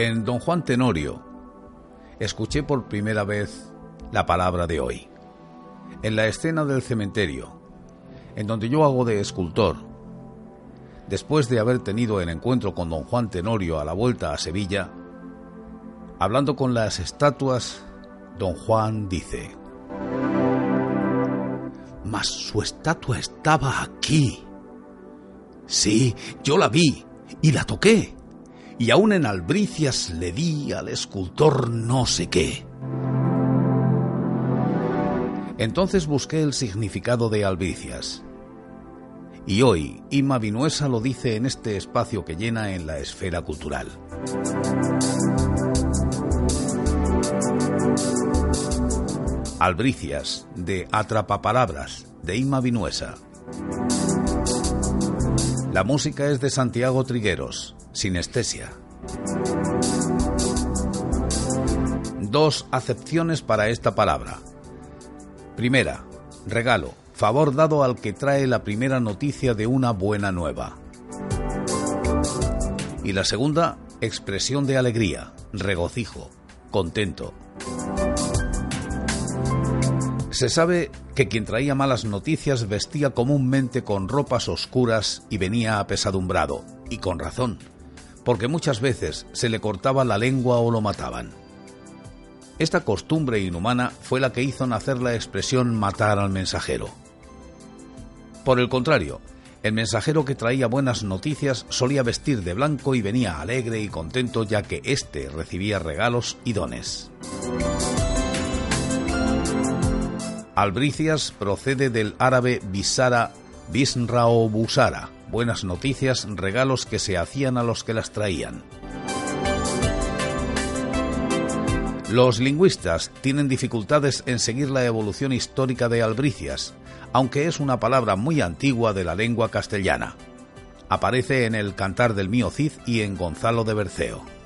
En Don Juan Tenorio escuché por primera vez la palabra de hoy. En la escena del cementerio, en donde yo hago de escultor, después de haber tenido el encuentro con don Juan Tenorio a la vuelta a Sevilla, hablando con las estatuas, don Juan dice, Mas su estatua estaba aquí. Sí, yo la vi y la toqué y aún en albricias le di al escultor no sé qué. Entonces busqué el significado de albricias. Y hoy Ima Vinuesa lo dice en este espacio que llena en la esfera cultural. Albricias, de Atrapapalabras, de Ima Vinuesa. La música es de Santiago Trigueros, sinestesia. Dos acepciones para esta palabra. Primera, regalo, favor dado al que trae la primera noticia de una buena nueva. Y la segunda, expresión de alegría, regocijo, contento. Se sabe que quien traía malas noticias vestía comúnmente con ropas oscuras y venía apesadumbrado, y con razón porque muchas veces se le cortaba la lengua o lo mataban. Esta costumbre inhumana fue la que hizo nacer la expresión matar al mensajero. Por el contrario, el mensajero que traía buenas noticias solía vestir de blanco y venía alegre y contento ya que éste recibía regalos y dones. Albricias procede del árabe bisara bisra o busara, buenas noticias, regalos que se hacían a los que las traían. Los lingüistas tienen dificultades en seguir la evolución histórica de albricias, aunque es una palabra muy antigua de la lengua castellana. Aparece en el Cantar del Mío Cid y en Gonzalo de Berceo.